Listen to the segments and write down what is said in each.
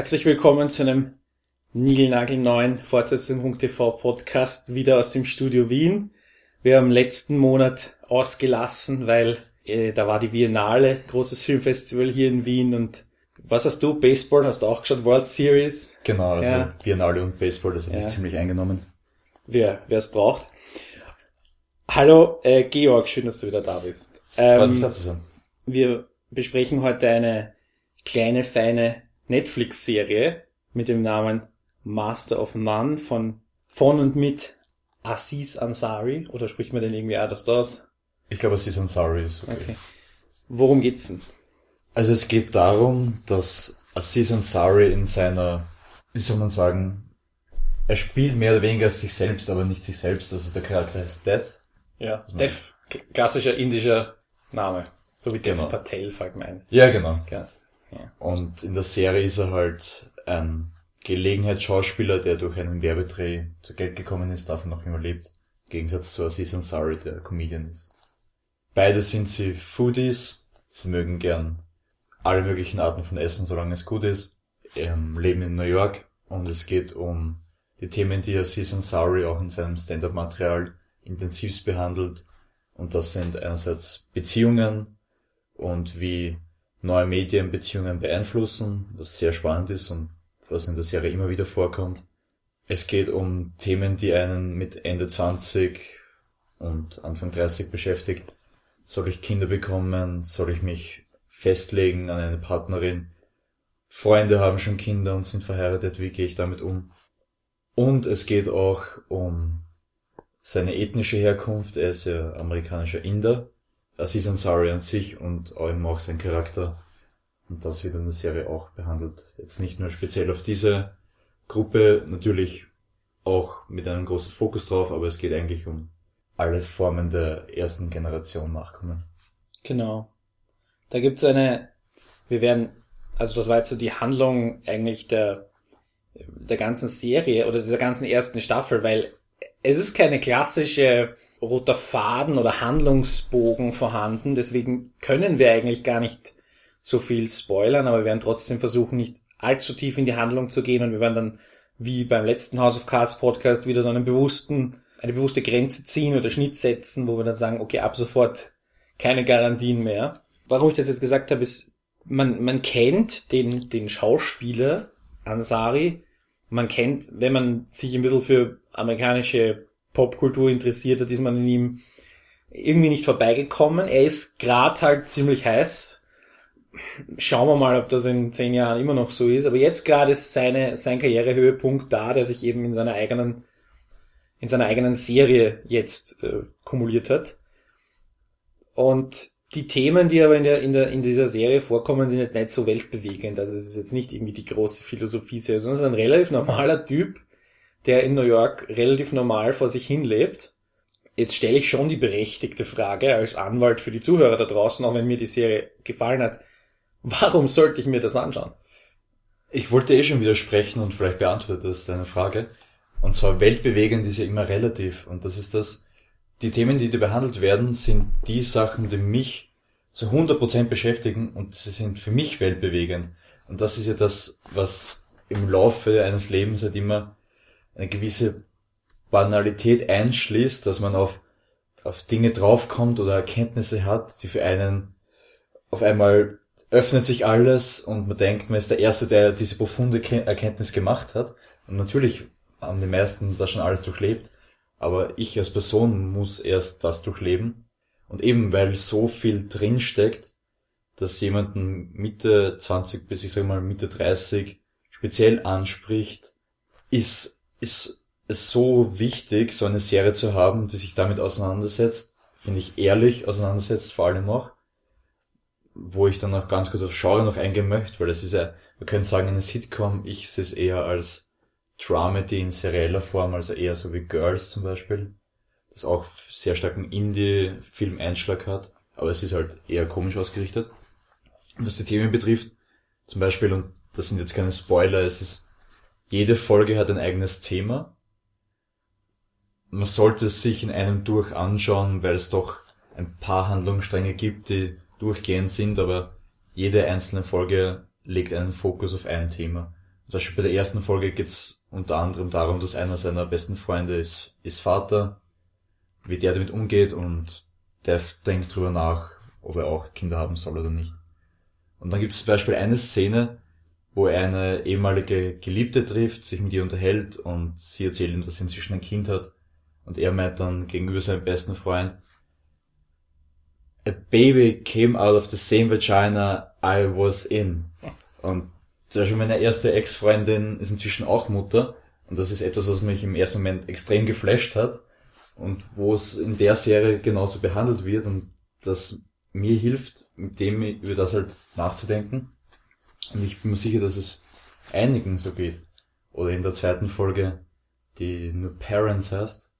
Herzlich willkommen zu einem niegelnagelneuen Fortsetzung.tv Podcast wieder aus dem Studio Wien. Wir haben letzten Monat ausgelassen, weil äh, da war die Biennale, großes Filmfestival hier in Wien und was hast du? Baseball hast du auch geschaut? World Series? Genau, also Ja. Biennale und Baseball, das hat mich Ja. ziemlich eingenommen. Wer wer es braucht. Hallo äh, Georg, schön, dass du wieder da bist. Ähm, sein. wir besprechen heute eine kleine, feine Netflix-Serie mit dem Namen Master of None von, von und mit Aziz Ansari. Oder spricht man den irgendwie anders aus? Ich glaube, ein Sorry. Ist okay. Okay. Worum geht's denn? Also es geht darum, dass Aziz Ansari in seiner, wie soll man sagen, er spielt mehr oder weniger sich selbst, aber nicht sich selbst. Also der Charakter heißt Death. Ja, Dev, k- klassischer indischer Name. So wie Dev Genau. Patel, fällt mir ein. Ja, genau. Ja. Und in der Serie ist er halt ein Gelegenheitsschauspieler, der durch einen Werbedreh zu Geld gekommen ist, davon noch immer lebt. Im Gegensatz zu Aziz Ansari, der Comedian ist. Beide sind sie Foodies. Sie mögen gern alle möglichen Arten von Essen, solange es gut ist. Ähm, leben in New York und es geht um die Themen, die Aziz Ansari auch in seinem Stand-up-Material intensivst behandelt. Und das sind einerseits Beziehungen und wie neue Medien Beziehungen beeinflussen, was sehr spannend ist und was in der Serie immer wieder vorkommt. Es geht um Themen, die einen mit Ende 20 und Anfang 30 beschäftigt. Soll ich Kinder bekommen? Soll ich mich festlegen an eine Partnerin? Freunde haben schon Kinder und sind verheiratet. Wie gehe ich damit um? Und es geht auch um seine ethnische Herkunft. Er ist ja amerikanischer Inder. Aziz Ansari an sich und eben auch sein Charakter. Und das wird in der Serie auch behandelt. Jetzt nicht nur speziell auf diese Gruppe, natürlich auch mit einem großen Fokus drauf, aber es geht eigentlich um alle Formen der ersten Generation Nachkommen. Genau. Da gibt's eine, wir werden, also das war jetzt so die Handlung eigentlich der, der ganzen Serie oder dieser ganzen ersten Staffel, weil es ist keine klassische roter Faden oder Handlungsbogen vorhanden, deswegen können wir eigentlich gar nicht so viel spoilern, aber wir werden trotzdem versuchen, nicht allzu tief in die Handlung zu gehen und wir werden dann, wie beim letzten House of Cards Podcast, wieder so einen bewussten, eine bewusste Grenze ziehen oder Schnitt setzen, wo wir dann sagen, okay, ab sofort keine Garantien mehr. Warum ich das jetzt gesagt habe, ist, man, man kennt den, den Schauspieler Ansari. Man kennt, wenn man sich ein bisschen für amerikanische Popkultur interessiert hat, ist man in ihm irgendwie nicht vorbeigekommen. Er ist gerade halt ziemlich heiß. Schauen wir mal, ob das in zehn Jahren immer noch so ist. Aber jetzt gerade ist seine, sein Karrierehöhepunkt da, der sich eben in seiner eigenen, in seiner eigenen Serie jetzt äh, kumuliert hat. Und die Themen, die aber in der, in der, in dieser Serie vorkommen, sind jetzt nicht so weltbewegend. Also es ist jetzt nicht irgendwie die große Philosophie-Serie, sondern es ist ein relativ normaler Typ, der in New York relativ normal vor sich hin lebt. Jetzt stelle ich schon die berechtigte Frage als Anwalt für die Zuhörer da draußen, auch wenn mir die Serie gefallen hat. Warum sollte ich mir das anschauen? Ich wollte eh schon widersprechen und vielleicht beantwortet das deine Frage. Und zwar weltbewegend ist ja immer relativ. Und das ist das, die Themen, die da behandelt werden, sind die Sachen, die mich zu 100% beschäftigen und sie sind für mich weltbewegend. Und das ist ja das, was im Laufe eines Lebens halt immer eine gewisse Banalität einschließt, dass man auf, auf Dinge draufkommt oder Erkenntnisse hat, die für einen auf einmal öffnet sich alles und man denkt, man ist der Erste, der diese profunde Ke- Erkenntnis gemacht hat. Und natürlich haben die meisten das schon alles durchlebt, aber ich als Person muss erst das durchleben. Und eben weil so viel drinsteckt, dass jemanden Mitte 20 bis ich sag mal Mitte 30 speziell anspricht, ist, ist es so wichtig, so eine Serie zu haben, die sich damit auseinandersetzt, finde ich ehrlich auseinandersetzt, vor allem auch, wo ich dann auch ganz kurz auf Genre noch eingehen möchte, weil das ist ja, man könnte sagen, eine Sitcom, ich sehe es eher als Dramedy in serieller Form, also eher so wie Girls zum Beispiel, das auch sehr starken Indie-Film-Einschlag hat, aber es ist halt eher komisch ausgerichtet. Was die Themen betrifft, zum Beispiel, und das sind jetzt keine Spoiler, es ist, jede Folge hat ein eigenes Thema. Man sollte es sich in einem durch anschauen, weil es doch ein paar Handlungsstränge gibt, die durchgehend sind, aber jede einzelne Folge legt einen Fokus auf ein Thema. Zum Beispiel bei der ersten Folge geht's unter anderem darum, dass einer seiner besten Freunde ist, ist Vater, wie der damit umgeht und Dev denkt drüber nach, ob er auch Kinder haben soll oder nicht. Und dann gibt es zum Beispiel eine Szene, wo er eine ehemalige Geliebte trifft, sich mit ihr unterhält und sie erzählt ihm, dass sie inzwischen ein Kind hat. Und er meint dann gegenüber seinem besten Freund, A baby came out of the same vagina I was in. Und zum Beispiel meine erste Ex-Freundin ist inzwischen auch Mutter. Und das ist etwas, was mich im ersten Moment extrem geflasht hat. Und wo es in der Serie genauso behandelt wird und das mir hilft, mit dem über das halt nachzudenken. Und ich bin mir sicher, dass es einigen so geht. Oder in der zweiten Folge, die nur Parents heißt,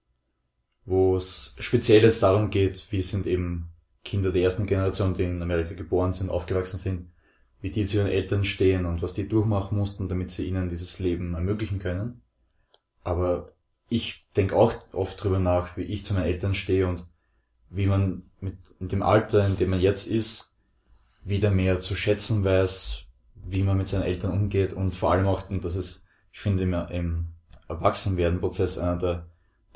wo es speziell jetzt darum geht, wie sind eben Kinder der ersten Generation, die in Amerika geboren sind, aufgewachsen sind, wie die zu ihren Eltern stehen und was die durchmachen mussten, damit sie ihnen dieses Leben ermöglichen können. Aber ich denke auch oft drüber nach, wie ich zu meinen Eltern stehe und wie man mit, mit dem Alter, in dem man jetzt ist, wieder mehr zu schätzen weiß, wie man mit seinen Eltern umgeht und vor allem auch, und das ist, ich finde, im, im Erwachsenwerden-Prozess einer der,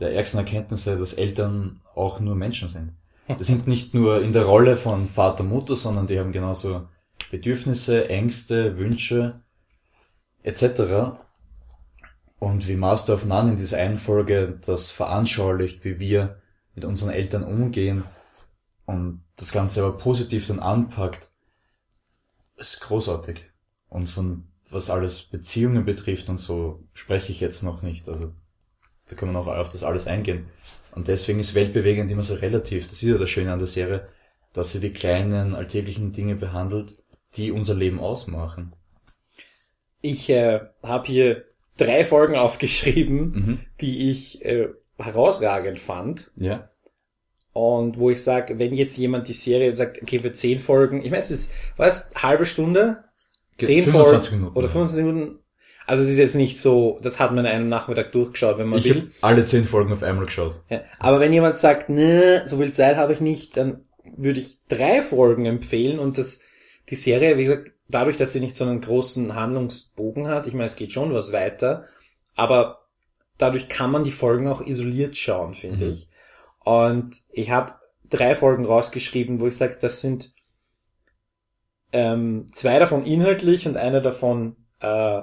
der ärgsten Erkenntnisse, dass Eltern auch nur Menschen sind. Die sind nicht nur in der Rolle von Vater, Mutter, sondern die haben genauso Bedürfnisse, Ängste, Wünsche etc. Und wie Master of None in dieser einen Folge das veranschaulicht, wie wir mit unseren Eltern umgehen und das Ganze aber positiv dann anpackt, ist großartig. Und von was alles Beziehungen betrifft und so spreche ich jetzt noch nicht. Also da kann man auch auf das alles eingehen. Und deswegen ist weltbewegend immer so relativ. Das ist ja das Schöne an der Serie, dass sie die kleinen alltäglichen Dinge behandelt, die unser Leben ausmachen. Ich äh, habe hier drei Folgen aufgeschrieben, Mhm. die ich äh, herausragend fand. Ja. Und wo ich sage, wenn jetzt jemand die Serie sagt, okay, für zehn Folgen, ich meine, es ist, was, halbe Stunde? Ge- Zehn 25 Folgen Minuten, oder ja. 25 Minuten. Also es ist jetzt nicht so, das hat man in einem Nachmittag durchgeschaut, wenn man Ich will. alle zehn Folgen auf einmal geschaut. Ja. Aber wenn jemand sagt, ne, so viel Zeit habe ich nicht, dann würde ich drei Folgen empfehlen und das, die Serie, wie gesagt, dadurch, dass sie nicht so einen großen Handlungsbogen hat, ich meine, es geht schon was weiter, aber dadurch kann man die Folgen auch isoliert schauen, finde Mhm. ich. Und ich habe drei Folgen rausgeschrieben, wo ich sage, das sind ähm, zwei davon inhaltlich und eine davon äh,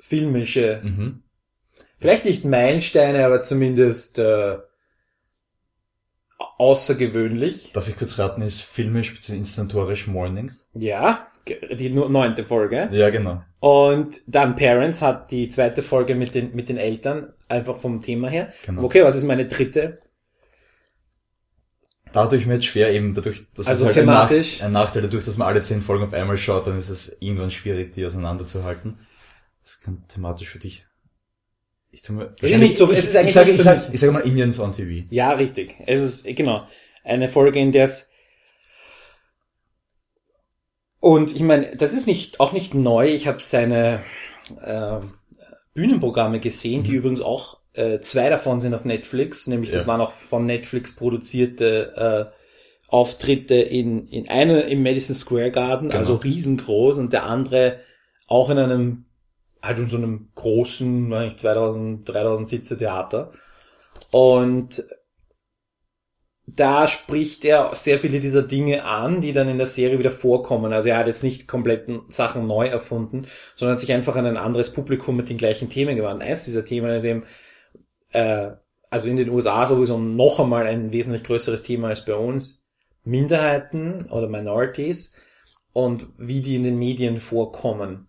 filmische Mhm. vielleicht nicht Meilensteine, aber zumindest äh, außergewöhnlich. Darf ich kurz raten, ist filmisch bzw. inszentorisch Mornings? Ja, die neunte Folge. Ja, genau. Und dann Parents hat die zweite Folge mit den, mit den Eltern, einfach vom Thema her. genau. Okay, was ist meine dritte? Dadurch wird es schwer eben, dadurch, dass Also es halt thematisch. Ein, Nach ein Nachteil dadurch, dass man alle zehn Folgen auf einmal schaut, dann ist es irgendwann schwierig, die auseinanderzuhalten. Das kann thematisch für dich. Ich tu mir, Es ist nicht so- ich, es ist eigentlich ich sage, ich sage, ich sage mal Indians on TV. Ja, richtig. Es ist, genau, eine Folge, in der es und ich meine, das ist nicht auch nicht neu. Ich habe seine äh, Bühnenprogramme gesehen, die Mhm. übrigens auch äh, zwei davon sind auf Netflix, nämlich das Ja. waren auch von Netflix produzierte äh, Auftritte in in eine im Madison Square Garden, Genau. also riesengroß und der andere auch in einem halt in so einem großen, weiß nicht, 2000 3000 Sitze Theater. Und da spricht er sehr viele dieser Dinge an, die dann in der Serie wieder vorkommen. Also er hat jetzt nicht kompletten Sachen neu erfunden, sondern hat sich einfach an ein anderes Publikum mit den gleichen Themen gewandt. Eins dieser Themen ist eben, äh, also in den USA sowieso noch einmal ein wesentlich größeres Thema als bei uns, Minderheiten oder Minorities und wie die in den Medien vorkommen.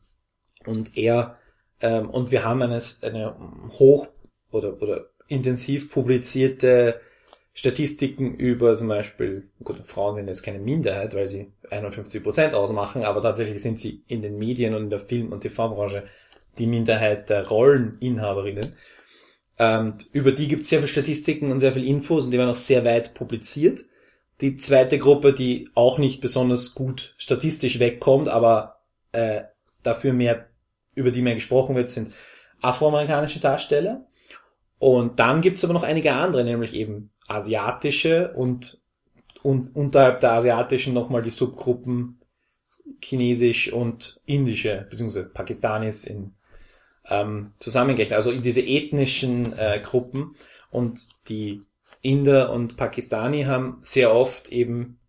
Und er, ähm, und wir haben eine, eine hoch oder, oder intensiv publizierte Statistiken über zum Beispiel, gut, Frauen sind jetzt keine Minderheit, weil sie 51 Prozent ausmachen, aber tatsächlich sind sie in den Medien und in der Film- und TV-Branche die Minderheit der Rolleninhaberinnen. Ähm, über die gibt es sehr viele Statistiken und sehr viele Infos und die werden auch sehr weit publiziert. Die zweite Gruppe, die auch nicht besonders gut statistisch wegkommt, aber äh, dafür mehr, über die mehr gesprochen wird, sind afroamerikanische Darsteller. Und dann gibt's aber noch einige andere, nämlich eben asiatische und, und unterhalb der asiatischen nochmal die Subgruppen chinesisch und indische, beziehungsweise Pakistanis in ähm, zusammengerechnet, also in diese ethnischen äh, Gruppen. Und die Inder und Pakistani haben sehr oft eben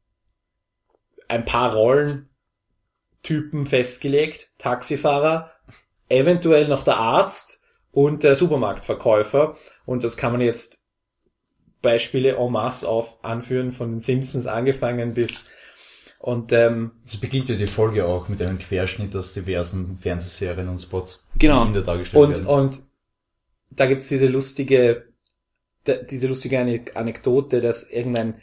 ein paar Rollentypen festgelegt. Taxifahrer, eventuell noch der Arzt und der Supermarktverkäufer. Und das kann man jetzt Beispiele en masse auf anführen, von den Simpsons angefangen bis und ähm, so beginnt ja die Folge auch mit einem Querschnitt aus diversen Fernsehserien und Spots, genau. die Inder dargestellt und, werden. Und da gibt's diese lustige, diese lustige Anekdote, dass irgendein,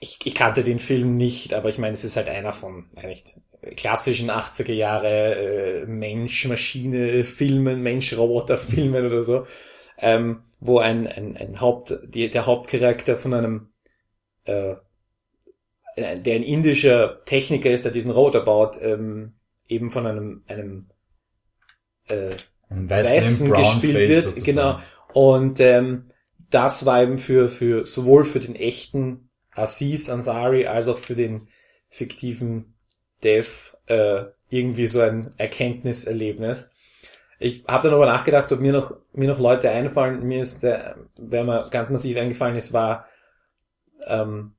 ich, ich kannte den Film nicht, aber ich meine, es ist halt einer von eigentlich klassischen 80er Jahre äh, Mensch-Maschine-Filmen, Mensch-Roboter-Filmen oder so, ähm, wo ein, ein, ein Haupt, die, der Hauptcharakter von einem äh, der ein indischer Techniker ist, der diesen Roboter baut, ähm, eben von einem, einem äh, Weißen Brown gespielt Face wird. sozusagen. Genau. Und ähm, das war eben für, für sowohl für den echten Aziz Ansari als auch für den fiktiven Dev äh, irgendwie so ein Erkenntniserlebnis. Ich habe dann aber nachgedacht, ob mir noch mir noch Leute einfallen. Mir ist der, wer mir ganz massiv eingefallen ist, war ähm,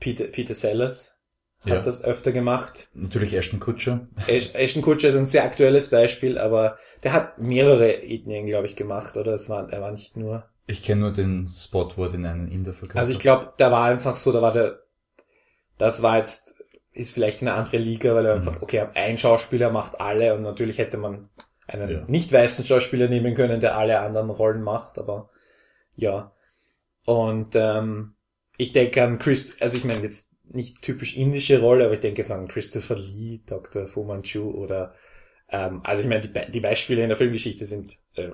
Peter, Peter Sellers hat Ja. das öfter gemacht. Natürlich Ashton Kutcher. Ash- Ashton Kutcher ist ein sehr aktuelles Beispiel, aber der hat mehrere Ethnien, glaube ich, gemacht, oder? Es war, er war nicht nur. Ich kenne nur den Spot, wo er den einen Inder verkauft Also ich glaube, da war einfach so, da war der, das war jetzt, ist vielleicht eine andere Liga, weil er Mhm. einfach, okay, ein Schauspieler macht alle und natürlich hätte man einen Ja. nicht weißen Schauspieler nehmen können, der alle anderen Rollen macht, aber ja. Und ähm, ich denke an Chris, also ich meine jetzt nicht typisch indische Rolle, aber ich denke jetzt an Christopher Lee, Dr. Fu Manchu oder ähm, also ich meine, die, Be- die Beispiele in der Filmgeschichte sind äh,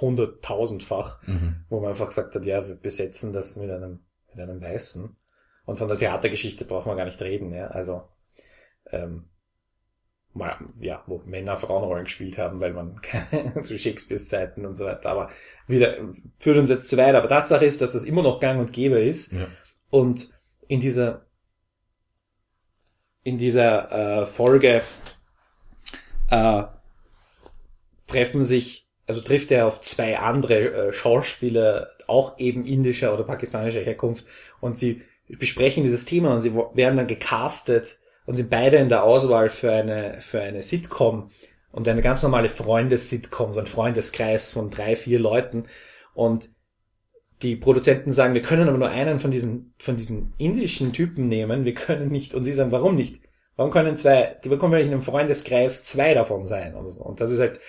hunderttausendfach Mhm. wo man einfach gesagt hat, ja, wir besetzen das mit einem, mit einem Weißen. Und von der Theatergeschichte braucht man gar nicht reden, ja. Also, ähm, ja, wo Männer Frauenrollen gespielt haben, weil man zu Shakespeares Zeiten und so weiter. Aber wieder, führt uns jetzt zu weit. Aber Tatsache ist, dass das immer noch gang und gäbe ist. Ja. Und in dieser, in dieser äh, Folge äh, treffen sich, also trifft er auf zwei andere äh, Schauspieler, auch eben indischer oder pakistanischer Herkunft, und sie besprechen dieses Thema und sie werden dann gecastet und sind beide in der Auswahl für eine, für eine Sitcom und eine ganz normale Freundes-Sitcom, so ein Freundeskreis von drei, vier Leuten. Und die Produzenten sagen, wir können aber nur einen von diesen, von diesen indischen Typen nehmen, wir können nicht, und sie sagen, warum nicht? Warum können zwei, die bekommen wir nicht in einem Freundeskreis zwei davon sein? Und so. Und das ist halt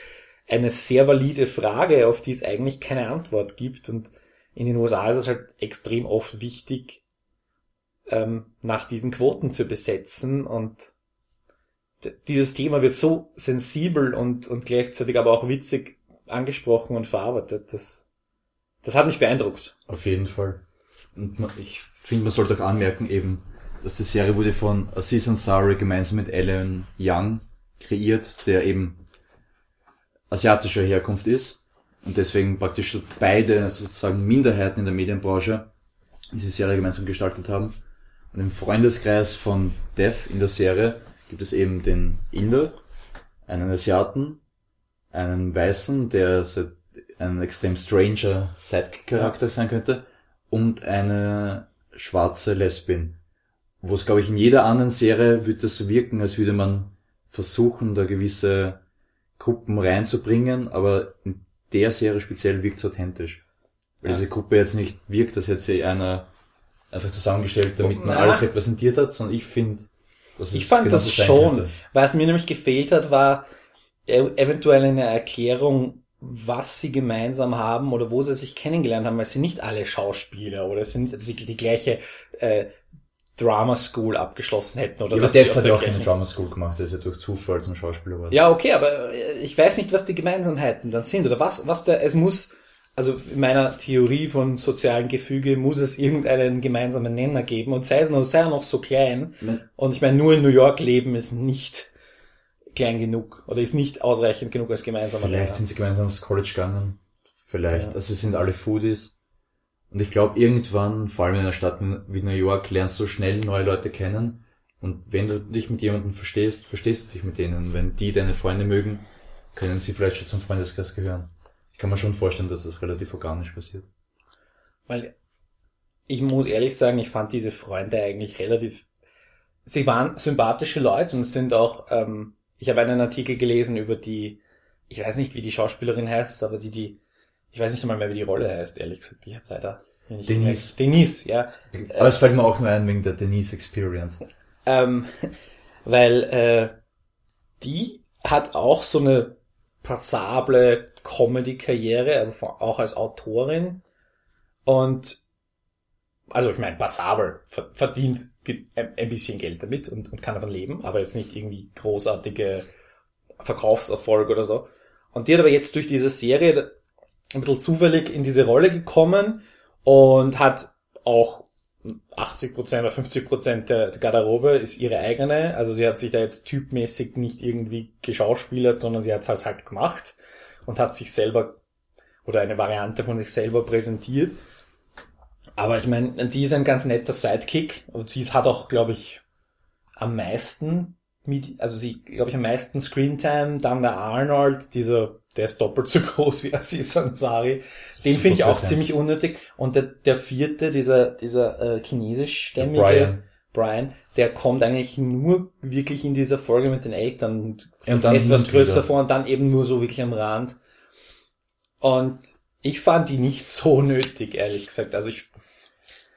eine sehr valide Frage, auf die es eigentlich keine Antwort gibt. Und in den USA ist es halt extrem oft wichtig, ähm, nach diesen Quoten zu besetzen. Und dieses Thema wird so sensibel und, und gleichzeitig aber auch witzig angesprochen und verarbeitet. Das, das hat mich beeindruckt. Auf jeden Fall. Und ich finde, man sollte auch anmerken eben, dass die Serie wurde von Aziz Ansari gemeinsam mit Alan Young kreiert, der eben asiatischer Herkunft ist und deswegen praktisch beide sozusagen Minderheiten in der Medienbranche diese Serie gemeinsam gestaltet haben. Und im Freundeskreis von Dev in der Serie gibt es eben den Inder, einen Asiaten, einen Weißen, der so ein extrem stranger Sidekick-Charakter sein könnte, und eine schwarze Lesbin. Wo es, glaube ich, in jeder anderen Serie würde das so wirken, als würde man versuchen, da gewisse Gruppen reinzubringen, aber in der Serie speziell wirkt es authentisch. Weil Ja. diese Gruppe jetzt nicht wirkt, dass jetzt sie einer einfach zusammengestellt, damit man Na. alles repräsentiert hat, sondern ich finde, dass Ich fand das schon. könnte. Was mir nämlich gefehlt hat, war e- eventuell eine Erklärung, was sie gemeinsam haben oder wo sie sich kennengelernt haben, weil sie nicht alle Schauspieler oder sind sie die gleiche äh, Drama School abgeschlossen hätten oder Ja, dass auf hat ja auch keine gleichen- Drama School gemacht, der ist ja durch Zufall zum Schauspieler geworden. Ja, okay, aber äh, ich weiß nicht, was die Gemeinsamkeiten dann sind oder was, was der, es muss, also in meiner Theorie von sozialen Gefüge muss es irgendeinen gemeinsamen Nenner geben und sei es noch, sei er noch so klein. Und ich meine, nur in New York leben ist nicht klein genug oder ist nicht ausreichend genug als gemeinsamer Vielleicht Nenner. sind sie gemeinsam aufs College gegangen. Vielleicht. Ja. Also sie sind alle Foodies. Und ich glaube, irgendwann, vor allem in einer Stadt wie New York, lernst du schnell neue Leute kennen. Und wenn du dich mit jemandem verstehst, verstehst du dich mit denen. Und wenn die deine Freunde mögen, können sie vielleicht schon zum Freundeskreis gehören. Ich kann mir schon vorstellen, dass das relativ organisch passiert. Weil ich muss ehrlich sagen, ich fand diese Freunde eigentlich relativ. Sie waren sympathische Leute und sind auch. Ähm, ich habe einen Artikel gelesen über die. Ich weiß nicht, wie die Schauspielerin heißt, aber die die. Ich weiß nicht einmal mehr, wie die Rolle heißt, ehrlich gesagt. Ich habe leider nicht Denise. Denise, ja. Aber es fällt mir auch nur ein wegen der Denise Experience. Ähm, weil äh, die hat auch so eine passable Comedy-Karriere, aber auch als Autorin. Und also ich meine, passabel, ver- verdient ein, bisschen Geld damit und, und kann davon leben, aber jetzt nicht irgendwie großartige Verkaufserfolg oder so. Und die hat aber jetzt durch diese Serie ein bisschen zufällig in diese Rolle gekommen und hat auch 80% oder 50% der der Garderobe ist ihre eigene. Also sie hat sich da jetzt typmäßig nicht irgendwie geschauspielert, sondern sie hat es halt, halt gemacht und hat sich selber oder eine Variante von sich selber präsentiert. Aber ich meine, die ist ein ganz netter Sidekick und sie hat auch, glaube ich, am meisten, also sie, glaube ich, am meisten Screentime, dann der Arnold, dieser, der ist doppelt so groß wie Aziz Ansari. Den finde ich auch ziemlich unnötig. Und der, der vierte, dieser, dieser äh, chinesischstämmige Brian. Der kommt eigentlich nur wirklich in dieser Folge mit den Eltern und Ja, und dann etwas größer wieder. vor und dann eben nur so wirklich am Rand. Und ich fand die nicht so nötig, ehrlich gesagt. Also ich,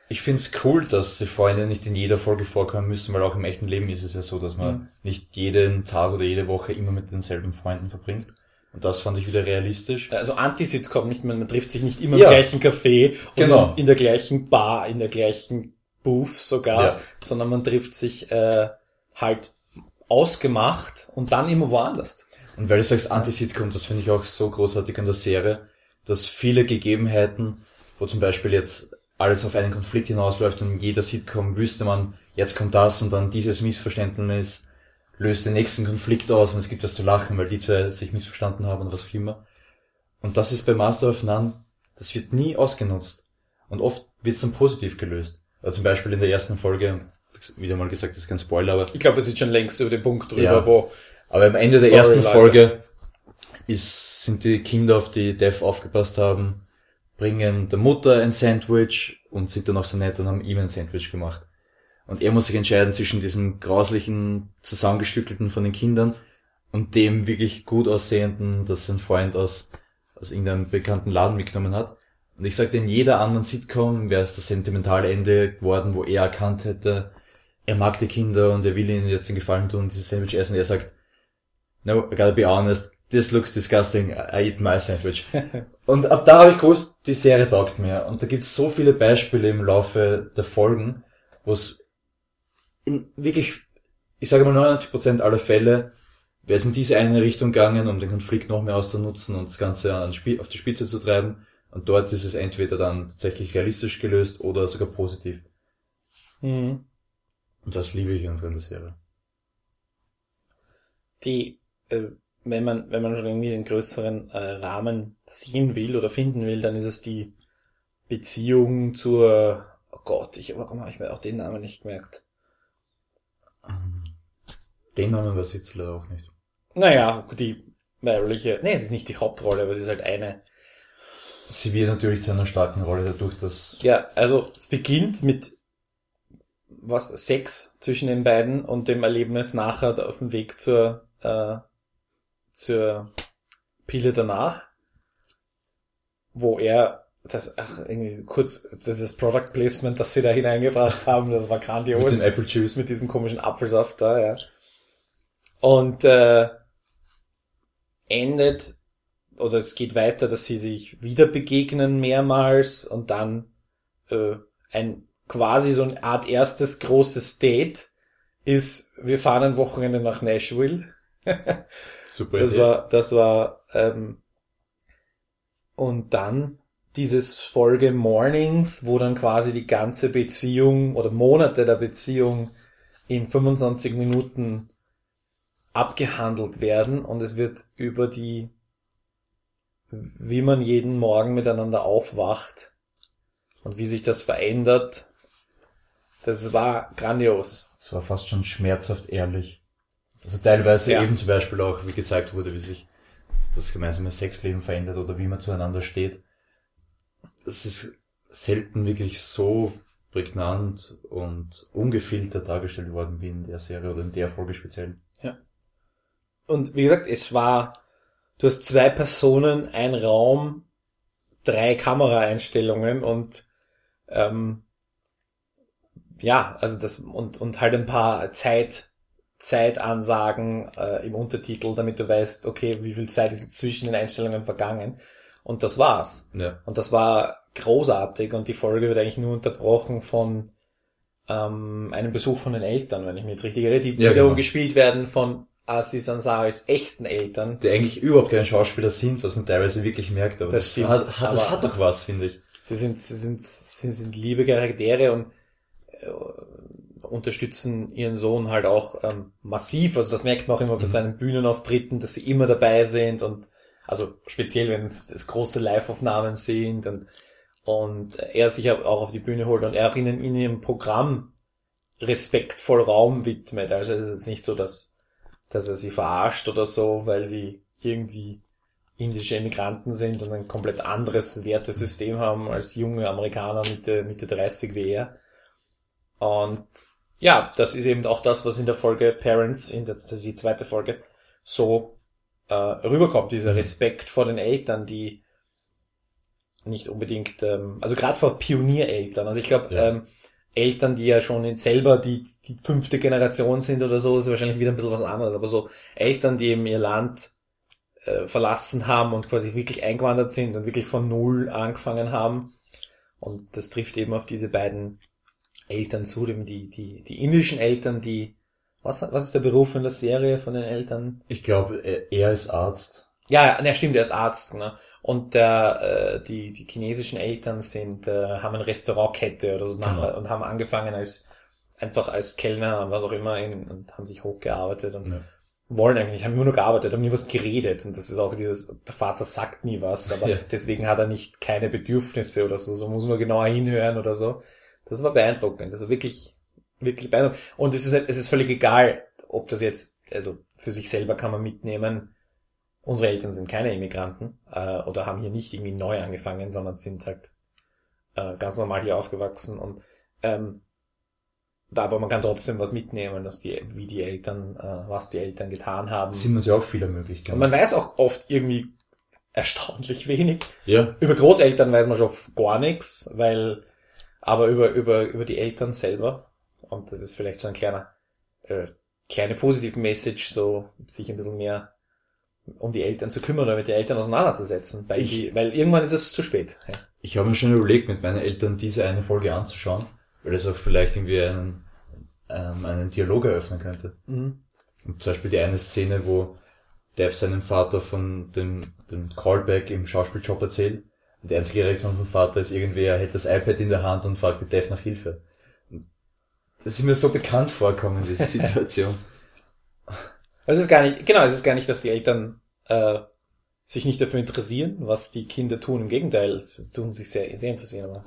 Ich find's cool, dass die Freunde nicht in jeder Folge vorkommen müssen, weil auch im echten Leben ist es ja so, dass man Mhm. nicht jeden Tag oder jede Woche immer mit denselben Freunden verbringt. Und das fand ich wieder realistisch. also Anti-Sitcom nicht, man, man trifft sich nicht immer Ja. im gleichen Café Genau. in der gleichen Bar, in der gleichen Booth sogar, Ja. sondern man trifft sich äh, halt ausgemacht und dann immer woanders. Und weil du sagst Anti-Sitcom, das finde ich auch so großartig an der Serie, dass viele Gegebenheiten, wo zum Beispiel jetzt alles auf einen Konflikt hinausläuft und in jeder Sitcom wüsste man, jetzt kommt das und dann dieses Missverständnis löst den nächsten Konflikt aus und es gibt was zu lachen, weil die zwei sich missverstanden haben und was auch immer. Und das ist bei Master of None, das wird nie ausgenutzt. Und oft wird es dann positiv gelöst. Also zum Beispiel in der ersten Folge, wieder mal gesagt, das ist kein Spoiler, aber Ich glaube, wir sind schon längst über den Punkt drüber, Ja. wo aber am Ende der Sorry, ersten Leute. Folge ist, sind die Kinder, auf die Dev aufgepasst haben, bringen der Mutter ein Sandwich und sind dann auch so nett und haben ihm ein Sandwich gemacht. Und er muss sich entscheiden zwischen diesem grauslichen, zusammengestückelten von den Kindern und dem wirklich gut aussehenden, das sein Freund aus, aus irgendeinem bekannten Laden mitgenommen hat. Und ich sagte, in jeder anderen Sitcom wäre es das sentimentale Ende geworden, wo er erkannt hätte, er mag die Kinder und er will ihnen jetzt den Gefallen tun, dieses Sandwich essen. Und er sagt, no, I gotta be honest, this looks disgusting, I eat my sandwich. und ab da habe ich gewusst, die Serie taugt mir. Und da gibt es so viele Beispiele im Laufe der Folgen, wo es in wirklich, ich sage mal 99% aller Fälle, wäre es in diese eine Richtung gegangen, um den Konflikt noch mehr auszunutzen und das Ganze auf die Spitze zu treiben. Und dort ist es entweder dann tatsächlich realistisch gelöst oder sogar positiv. mhm. Und das liebe ich einfach in der Serie. die, äh, wenn man, wenn man schon irgendwie den größeren äh, Rahmen sehen will oder finden will, dann ist es die Beziehung zur, oh Gott, ich, warum habe ich mir auch den Namen nicht gemerkt? Den Namen weiß ich leider auch nicht. Naja, die weibliche, nee, es ist nicht die Hauptrolle, aber es ist halt eine. Sie wird natürlich zu einer starken Rolle dadurch, dass Ja, also es beginnt mit was Sex zwischen den beiden und dem Erlebnis nachher auf dem Weg zur äh, zur Pille danach, wo er das ach irgendwie kurz das ist Product Placement, das sie da hineingebracht haben, das war mit grandios den Apple Juice. mit diesem komischen Apfelsaft da, ja. Und äh, endet oder es geht weiter, dass sie sich wieder begegnen mehrmals und dann äh, ein quasi so eine Art erstes großes Date ist, wir fahren ein Wochenende nach Nashville. Super Das Idee. war, das war, ähm, und dann dieses Folge Mornings, wo dann quasi die ganze Beziehung oder Monate der Beziehung in 25 Minuten abgehandelt werden und es wird über die, wie man jeden Morgen miteinander aufwacht und wie sich das verändert. Das war grandios. Es war fast schon schmerzhaft ehrlich. Also teilweise Ja. eben zum Beispiel auch, wie gezeigt wurde, wie sich das gemeinsame Sexleben verändert oder wie man zueinander steht. Das ist selten wirklich so prägnant und ungefiltert dargestellt worden wie in der Serie oder in der Folge speziell. Ja. Und wie gesagt, es war, du hast zwei Personen, ein Raum, drei Kameraeinstellungen und ähm, ja, also das und und halt ein paar Zeit Zeitansagen äh, im Untertitel, damit du weißt, okay, wie viel Zeit ist zwischen den Einstellungen vergangen. Und das war's. Ja. Und das war großartig und die Folge wird eigentlich nur unterbrochen von ähm, einem Besuch von den Eltern, wenn ich mich jetzt richtig erinnere, die Ja, wiederum genau. gespielt werden von Aziz Ansari's echten Eltern. Die eigentlich überhaupt keine Schauspieler sind, was man teilweise wirklich merkt, aber Das stimmt, hat, hat, das hat doch was, finde ich. Sie sind, sie sind, sie sind liebe Charaktere und äh, unterstützen ihren Sohn halt auch ähm, massiv. Also das merkt man auch immer bei Mhm. seinen Bühnenauftritten, dass sie immer dabei sind und also speziell wenn es, es große Live-Aufnahmen sind und und er sich auch auf die Bühne holt und er auch ihnen in ihrem Programm respektvoll Raum widmet. Also es ist jetzt nicht so, dass dass er sie verarscht oder so, weil sie irgendwie indische Immigranten sind und ein komplett anderes Wertesystem haben als junge Amerikaner Mitte, Mitte 30 wie er. Und ja, das ist eben auch das, was in der Folge Parents, in der, das ist die zweite Folge, so äh, rüberkommt, dieser Respekt vor den Eltern, die nicht unbedingt, ähm, also gerade vor Pioniereltern. Also ich glaube, Ja. ähm, Eltern, die ja schon in selber die, die fünfte Generation sind oder so, ist wahrscheinlich wieder ein bisschen was anderes. Aber so Eltern, die eben ihr Land äh, verlassen haben und quasi wirklich eingewandert sind und wirklich von Null angefangen haben. Und das trifft eben auf diese beiden Eltern zu, eben die, die, die indischen Eltern, die, was, was ist der Beruf in der Serie von den Eltern? Ich glaube, er er ist Arzt. Ja, ja, ne, stimmt, er ist Arzt, ne? Und der, äh, die, die chinesischen Eltern sind, äh, haben eine Restaurantkette oder so nachher Genau. und haben angefangen als, einfach als Kellner und was auch immer in, und haben sich hochgearbeitet und Ja. wollen eigentlich haben immer nur gearbeitet, haben nie was geredet. Und das ist auch dieses, der Vater sagt nie was, aber Ja. deswegen hat er nicht keine Bedürfnisse oder so, so muss man genauer hinhören oder so. Das war beeindruckend, also wirklich, wirklich beeindruckend. Und es ist, halt- es ist völlig egal, ob das jetzt, also für sich selber kann man mitnehmen, unsere Eltern sind keine Immigranten äh, oder haben hier nicht irgendwie neu angefangen, sondern sind halt äh, ganz normal hier aufgewachsen und ähm, da aber man kann trotzdem was mitnehmen, dass die, wie die Eltern, äh, was die Eltern getan haben. Sind uns ja auch vieler Möglichkeiten. Und man weiß auch oft irgendwie erstaunlich wenig. ja, Über Großeltern weiß man schon gar nichts, weil, aber über, über, über die Eltern selber. Und das ist vielleicht so ein kleiner, äh, kleine positive Message, so sich ein bisschen mehr um die Eltern zu kümmern oder mit den Eltern auseinanderzusetzen, weil Ich- die, weil irgendwann ist es zu spät. Ja. ich habe mir schon überlegt, mit meinen Eltern diese eine Folge anzuschauen, weil das auch vielleicht irgendwie einen, ähm, einen Dialog eröffnen könnte. Mhm. Und zum Beispiel die eine Szene, wo Dev seinem Vater von dem, dem Callback im Schauspieljob erzählt. Und die einzige Reaktion vom Vater ist irgendwie, er hält das iPad in der Hand und fragt die Dev nach Hilfe. Das ist mir so bekannt vorkommen, diese Situation. Es ist gar nicht, genau, es ist gar nicht, dass die Eltern äh, sich nicht dafür interessieren, was die Kinder tun. Im Gegenteil, sie tun sich sehr, sehr interessieren. Aber,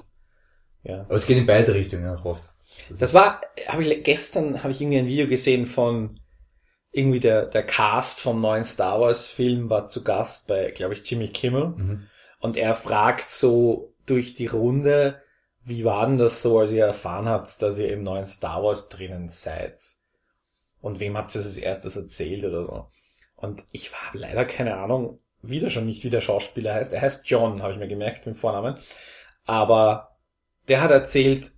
ja. Aber es geht in beide Richtungen auch oft. Das war, habe ich gestern habe ich irgendwie ein Video gesehen von irgendwie der der Cast vom neuen Star Wars Film war zu Gast bei, glaube ich, Jimmy Kimmel Mhm. und er fragt so durch die Runde, wie war denn das so, als ihr erfahren habt, dass ihr im neuen Star Wars drinnen seid? Und wem habt ihr das als erstes erzählt oder so? Und ich habe leider keine Ahnung, wieder schon nicht, wie der Schauspieler heißt. Er heißt John, habe ich mir gemerkt, mit Vornamen. Aber der hat erzählt,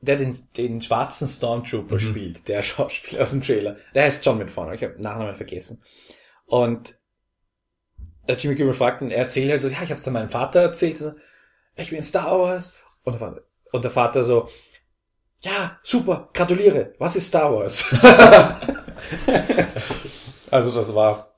der den, den schwarzen Stormtrooper Mhm. spielt, der Schauspieler aus dem Trailer. Der heißt John mit Vornamen, ich habe Nachnamen vergessen. Und der Jimmy Kimmel fragt und er erzählt halt so, ja, ich habe es dann meinem Vater erzählt, so, ich bin Star Wars. Und der, und der Vater so, ja, super, gratuliere, was ist Star Wars? also das war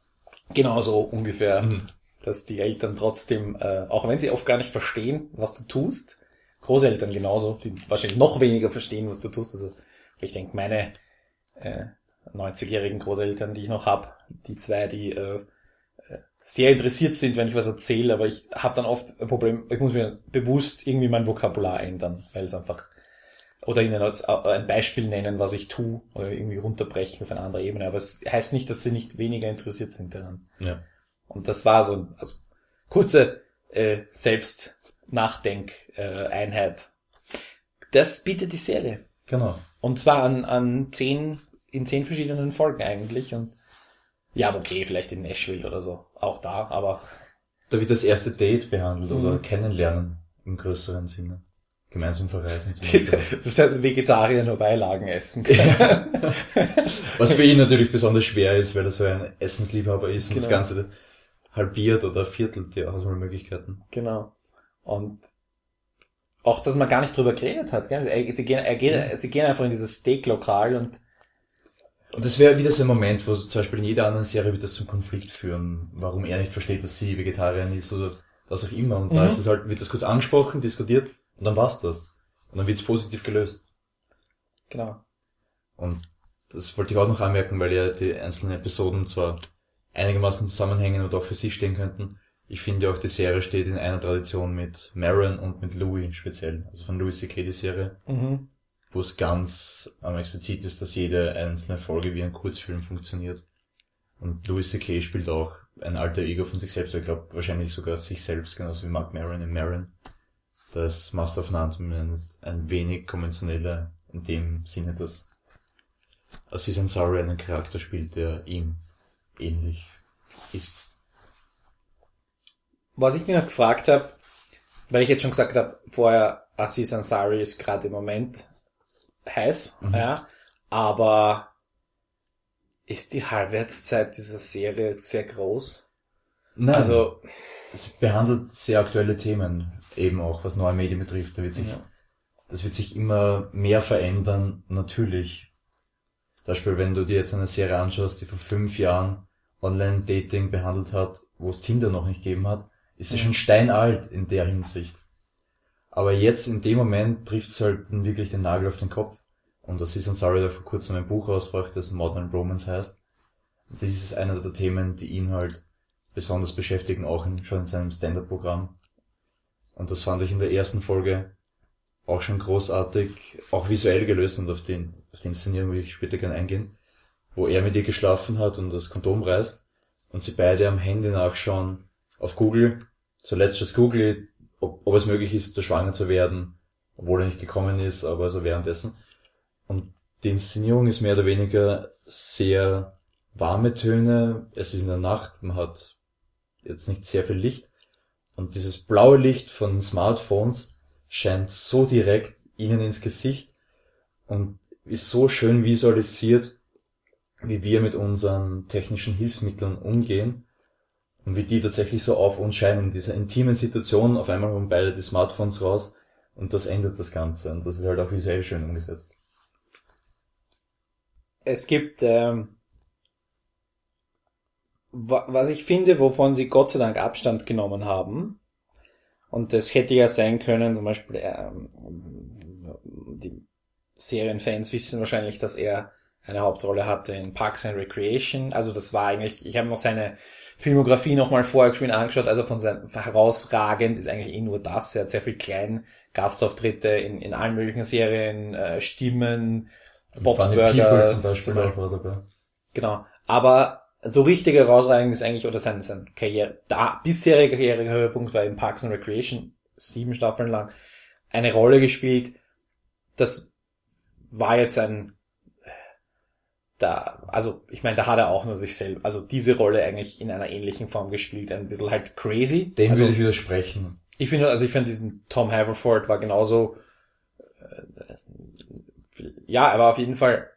genauso ungefähr, Mhm. dass die Eltern trotzdem, äh, auch wenn sie oft gar nicht verstehen, was du tust, Großeltern genauso, die wahrscheinlich noch weniger verstehen, was du tust. Also ich denke, meine äh, 90-jährigen Großeltern, die ich noch hab, die zwei, die äh, äh, sehr interessiert sind, wenn ich was erzähle, aber ich habe dann oft ein Problem, ich muss mir bewusst irgendwie mein Vokabular ändern, weil es einfach oder ihnen als äh, ein Beispiel nennen, was ich tue, oder irgendwie runterbrechen auf eine andere Ebene. Aber es heißt nicht, dass sie nicht weniger interessiert sind daran. Ja. Und das war so, also kurze äh, Selbstnachdenkeinheit. Das bietet die Serie. Genau. Und zwar an, an zehn, in zehn verschiedenen Folgen eigentlich. Und ja, okay, vielleicht in Nashville oder so. Auch da, aber. Da wird das erste Date behandelt Mhm. oder kennenlernen im größeren Sinne. Gemeinsam verreisen zum Beispiel. Du als Vegetarier nur Beilagen essen können. Was für ihn natürlich besonders schwer ist, weil er so ein Essensliebhaber ist und das Genau. Ganze halbiert oder viertelt die Auswahlmöglichkeiten. Genau. Und auch, dass man gar nicht drüber geredet hat. Gell? Er- Sie gehen, er geht, sie gehen einfach in dieses Steak-Lokal und Und das wäre wieder so ein Moment, wo zum Beispiel in jeder anderen Serie wird das zum Konflikt führen, warum er nicht versteht, dass sie Vegetarierin ist oder was auch immer. Und da Mhm. ist es halt, wird das kurz angesprochen, diskutiert und dann war's das. Und dann wird's positiv gelöst. genau. Und das wollte ich auch noch anmerken, weil ja die einzelnen Episoden zwar einigermaßen zusammenhängen und auch für sich stehen könnten. Ich finde auch, die Serie steht in einer Tradition mit Maron und mit Louis speziell. Also von Louis C.K. die Serie, Mhm. wo es ganz ähm, explizit ist, dass jede einzelne Folge wie ein Kurzfilm funktioniert. Und Louis C.K. spielt auch ein alter Ego von sich selbst, ich glaube wahrscheinlich sogar sich selbst, genauso wie Mark Maron in Maron. Das Master of None zumindest ein wenig konventioneller in dem Sinne, dass Aziz Ansari einen Charakter spielt, der ihm ähnlich ist. Was ich mir noch gefragt habe, weil ich jetzt schon gesagt habe, vorher Aziz Ansari ist gerade im Moment heiß, Mhm. ja, aber ist die Halbwertszeit dieser Serie sehr groß? Nein, Also, es behandelt sehr aktuelle Themen, eben auch was neue Medien betrifft. Da wird sich, ja. Das wird sich immer mehr verändern, natürlich. Zum Beispiel, wenn du dir jetzt eine Serie anschaust, die vor fünf Jahren Online-Dating behandelt hat, wo es Tinder noch nicht gegeben hat, ist sie Mhm. schon steinalt in der Hinsicht. Aber jetzt in dem Moment trifft es halt wirklich den Nagel auf den Kopf. Und das ist Ansari, der vor kurzem ein Buch rausbrachte, das Modern Romance heißt. Das ist einer der Themen, die ihn halt besonders beschäftigen, auch in, schon in seinem Stand-Up-Programm. Und das fand ich in der ersten Folge auch schon großartig, auch visuell gelöst und auf den, auf die Inszenierung will ich später gerne eingehen, wo er mit ihr geschlafen hat und das Kondom reißt und sie beide am Handy nachschauen auf Google, zuletzt das Google, ob, ob es möglich ist, schwanger zu werden, obwohl er nicht gekommen ist, aber so währenddessen. Und die Inszenierung ist mehr oder weniger sehr warme Töne, es ist in der Nacht, man hat jetzt nicht sehr viel Licht und dieses blaue Licht von Smartphones scheint so direkt ihnen ins Gesicht und ist so schön visualisiert, wie wir mit unseren technischen Hilfsmitteln umgehen und wie die tatsächlich so auf uns scheinen. In dieser intimen Situation, auf einmal holen beide die Smartphones raus und das ändert das Ganze und das ist halt auch visuell schön umgesetzt. Es gibt, ähm, was ich finde, wovon sie Gott sei Dank Abstand genommen haben, und das hätte ja sein können, zum Beispiel, ähm, die Serienfans wissen wahrscheinlich, dass er eine Hauptrolle hatte in Parks and Recreation. Also das war eigentlich, ich habe noch seine Filmografie nochmal vorher geschwind angeschaut, also von seinem herausragend ist eigentlich eh nur das. Er hat sehr viel kleinen Gastauftritte in, in allen möglichen Serien, äh, Stimmen, Bob's Funny People Burgers zum Beispiel zum Beispiel. dabei. Genau. Aber so richtig herausragend ist eigentlich, oder sein, sein Karriere, da, bisheriger Karrierehöhepunkt war in Parks and Recreation, sieben Staffeln lang, eine Rolle gespielt. Das war jetzt ein, da, also, ich meine, da hat er auch nur sich selbst, also diese Rolle eigentlich in einer ähnlichen Form gespielt, ein bisschen halt crazy. Dem also, würde ich widersprechen. ich finde, also ich finde diesen Tom Haverford war genauso, äh, ja, er war auf jeden Fall,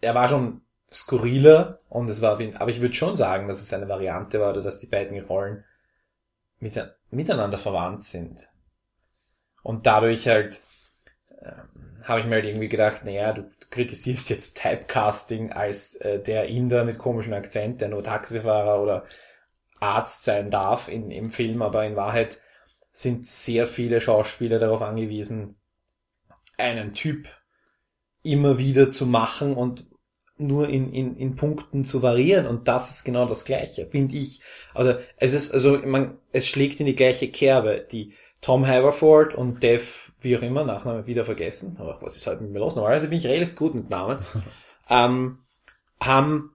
er war schon skurriler und es war aber ich würde schon sagen, dass es eine Variante war oder dass die beiden Rollen mit, miteinander verwandt sind. Und dadurch halt, ähm, habe ich mir halt irgendwie gedacht, naja, du, du kritisierst jetzt Typecasting als äh, der Inder mit komischem Akzent, der nur Taxifahrer oder Arzt sein darf in, im Film, aber in Wahrheit sind sehr viele Schauspieler darauf angewiesen, einen Typ immer wieder zu machen und nur in, in, in Punkten zu variieren und das ist genau das Gleiche, finde ich. Also es ist, also man, es schlägt in die gleiche Kerbe. Die Tom Haverford und Dev, wie auch immer, Nachname wieder vergessen, aber was ist heute mit mir los? Normalerweise bin ich relativ gut mit Namen, ähm, haben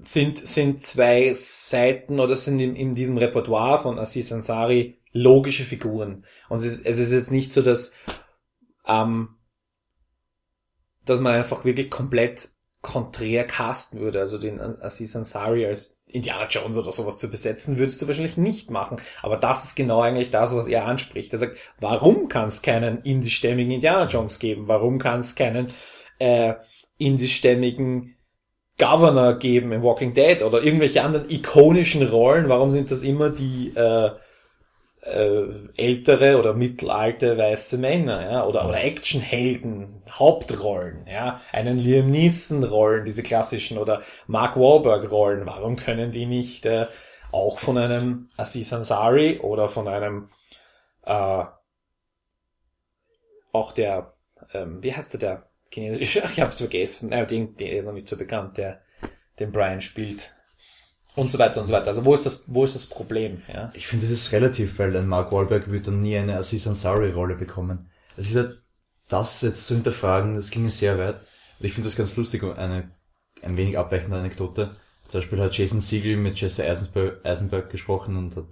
sind, sind zwei Seiten oder sind in, in diesem Repertoire von Aziz Ansari logische Figuren. Und es ist, es ist jetzt nicht so, dass, ähm, dass man einfach wirklich komplett konträr casten würde. Also den Aziz Ansari als Indiana Jones oder sowas zu besetzen, würdest du wahrscheinlich nicht machen. Aber das ist genau eigentlich das, was er anspricht. Er sagt, warum kann es keinen indischstämmigen Indiana Jones geben? Warum kann es keinen äh, indischstämmigen Governor geben im Walking Dead oder irgendwelche anderen ikonischen Rollen? Warum sind das immer die äh, äh, ältere oder mittelalte weiße Männer, ja, oder, oder Actionhelden, Hauptrollen, ja, einen Liam Neeson Rollen, diese klassischen, oder Mark Wahlberg Rollen, warum können die nicht äh, auch von einem Aziz Ansari oder von einem äh, auch der, ähm, wie heißt der, der chinesische, ich hab's vergessen, äh, den, den ist noch nicht so bekannt, der den Brian spielt, und so weiter und so weiter. Also wo ist das, wo ist das Problem? Ja? Ich finde, das ist relativ, weil ein Mark Wahlberg wird dann nie eine Aziz Ansari-Rolle bekommen. Es ist halt, das jetzt zu hinterfragen, das ging sehr weit. Und ich finde das ganz lustig, eine ein wenig abweichende Anekdote. Zum Beispiel hat Jason Siegel mit Jesse Eisenberg, Eisenberg gesprochen und hat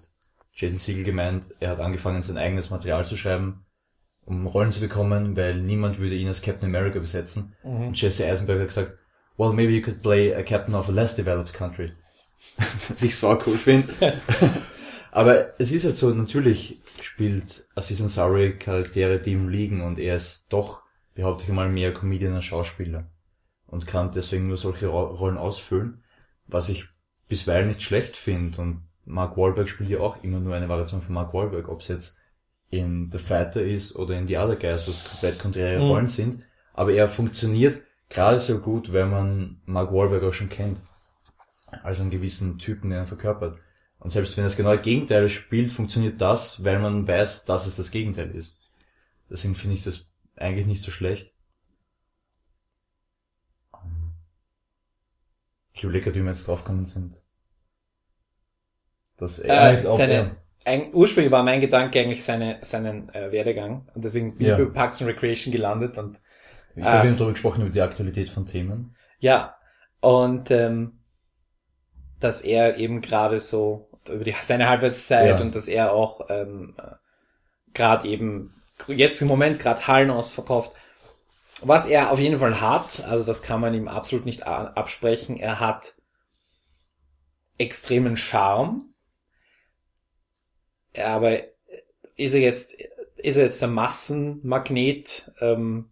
Jason Siegel gemeint, er hat angefangen, sein eigenes Material zu schreiben, um Rollen zu bekommen, weil niemand würde ihn als Captain America besetzen. Mhm. Und Jesse Eisenberg hat gesagt, well, maybe you could play a captain of a less developed country. was ich so cool finde. Aber es ist halt so, natürlich spielt Aziz Ansari Charaktere, die ihm liegen und er ist doch, behaupte ich mal, mehr Comedian als Schauspieler und kann deswegen nur solche Rollen ausfüllen, was ich bisweilen nicht schlecht finde und Mark Wahlberg spielt ja auch immer nur eine Variation von Mark Wahlberg, ob es jetzt in The Fighter ist oder in The Other Guys, was komplett konträre mhm. Rollen sind, aber er funktioniert gerade so gut, wenn man Mark Wahlberg auch schon kennt als einen gewissen Typen, den er verkörpert. Und selbst wenn das genaue Gegenteil spielt, funktioniert das, weil man weiß, dass es das Gegenteil ist. Deswegen finde ich das eigentlich nicht so schlecht. Ich überlege, wie wir jetzt draufgekommen sind. Dass er äh, seine, ein, ursprünglich war mein Gedanke eigentlich seine, seinen äh, Werdegang und deswegen bin ja. ich bei Parks and Recreation gelandet und ich habe äh, darüber gesprochen über die Aktualität von Themen. Ja, und ähm, dass er eben gerade so über die, seine Halbwertszeit ja. und dass er auch ähm, gerade eben jetzt im Moment gerade Hallen ausverkauft. Was er auf jeden Fall hat, also das kann man ihm absolut nicht absprechen, er hat extremen Charme. Aber ist er jetzt, ist er jetzt der Massenmagnet? Ähm,